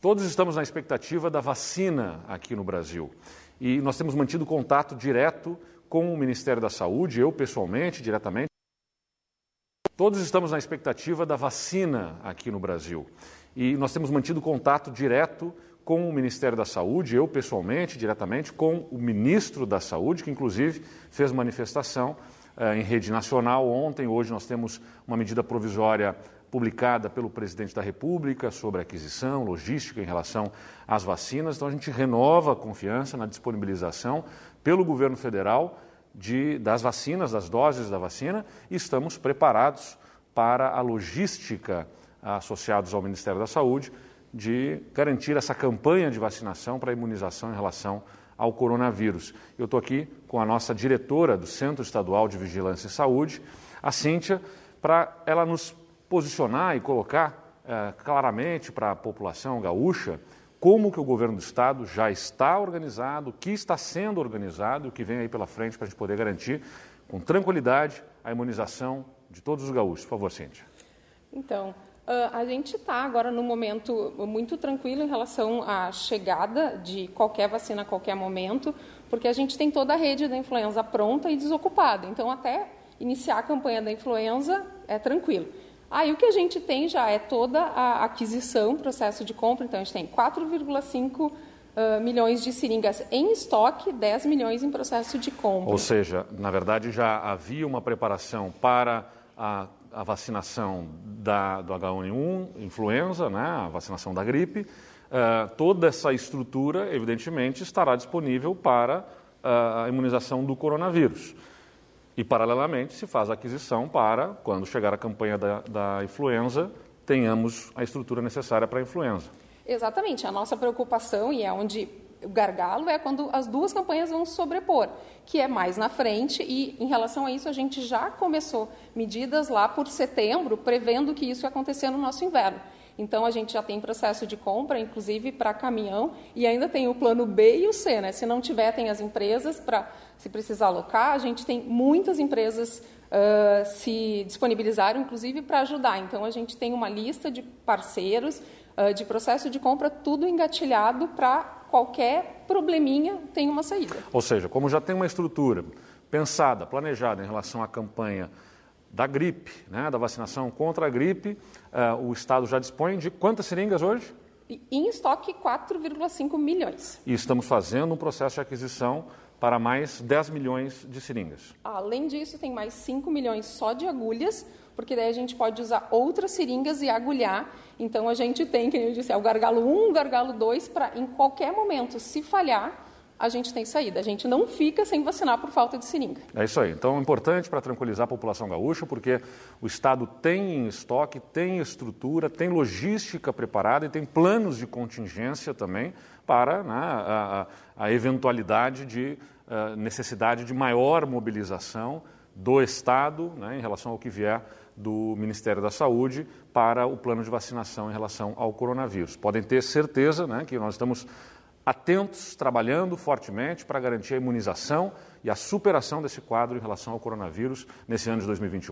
Todos estamos na expectativa da vacina aqui no Brasil e nós temos mantido contato direto com o Ministério da Saúde, eu pessoalmente, diretamente. Todos estamos na expectativa da vacina aqui no Brasil e nós temos mantido contato direto com o Ministério da Saúde, eu pessoalmente, diretamente, com o ministro da Saúde, que inclusive fez manifestação eh, em rede nacional ontem. Hoje nós temos uma medida provisória publicada pelo presidente da República sobre aquisição, logística em relação às vacinas. Então, a gente renova a confiança na disponibilização pelo governo federal de, das vacinas, das doses da vacina, e estamos preparados para a logística associados ao Ministério da Saúde de garantir essa campanha de vacinação para a imunização em relação ao coronavírus. Eu estou aqui com a nossa diretora do Centro Estadual de Vigilância e Saúde, a Cíntia, para ela nos posicionar e colocar eh, claramente para a população gaúcha como que o governo do estado já está organizado, o que está sendo organizado e o que vem aí pela frente para a gente poder garantir com tranquilidade a imunização de todos os gaúchos. Por favor, Cíntia. Então, a gente está agora num momento muito tranquilo em relação à chegada de qualquer vacina a qualquer momento, porque a gente tem toda a rede da influenza pronta e desocupada. Então, até iniciar a campanha da influenza é tranquilo. Aí o que a gente tem já é toda a aquisição, processo de compra, então a gente tem 4,5 uh, milhões de seringas em estoque, 10 milhões em processo de compra. Ou seja, na verdade já havia uma preparação para a, a vacinação da, do H1N1, influenza, né, a vacinação da gripe. Uh, toda essa estrutura, evidentemente, estará disponível para uh, a imunização do coronavírus. E, paralelamente, se faz a aquisição para, quando chegar a campanha da, da influenza, tenhamos a estrutura necessária para a influenza. Exatamente. A nossa preocupação, e é onde o gargalo, é quando as duas campanhas vão sobrepor, que é mais na frente, e em relação a isso a gente já começou medidas lá por setembro, prevendo que isso ia acontecer no nosso inverno. Então a gente já tem processo de compra, inclusive para caminhão, e ainda tem o plano B e o C, né? Se não tiver, tem as empresas para se precisar alocar. A gente tem muitas empresas uh, se disponibilizaram, inclusive, para ajudar. Então a gente tem uma lista de parceiros uh, de processo de compra, tudo engatilhado para qualquer probleminha tem uma saída. Ou seja, como já tem uma estrutura pensada, planejada em relação à campanha da gripe, né, da vacinação contra a gripe. Uh, o Estado já dispõe de quantas seringas hoje? Em estoque, 4,5 milhões. E estamos fazendo um processo de aquisição para mais 10 milhões de seringas. Além disso, tem mais 5 milhões só de agulhas, porque daí a gente pode usar outras seringas e agulhar. Então, a gente tem, como eu disse, é o gargalo 1, o gargalo 2, para em qualquer momento, se falhar, a gente tem saída. A gente não fica sem vacinar por falta de seringa. É isso aí. Então, é importante para tranquilizar a população gaúcha, porque o Estado tem em estoque, tem estrutura, tem logística preparada e tem planos de contingência também para né, a, a, a, eventualidade de uh, necessidade de maior mobilização do Estado né, em relação ao que vier do Ministério da Saúde para o plano de vacinação em relação ao coronavírus. Podem ter certeza né, que nós estamos atentos, trabalhando fortemente para garantir a imunização e a superação desse quadro em relação ao coronavírus nesse ano de 2021.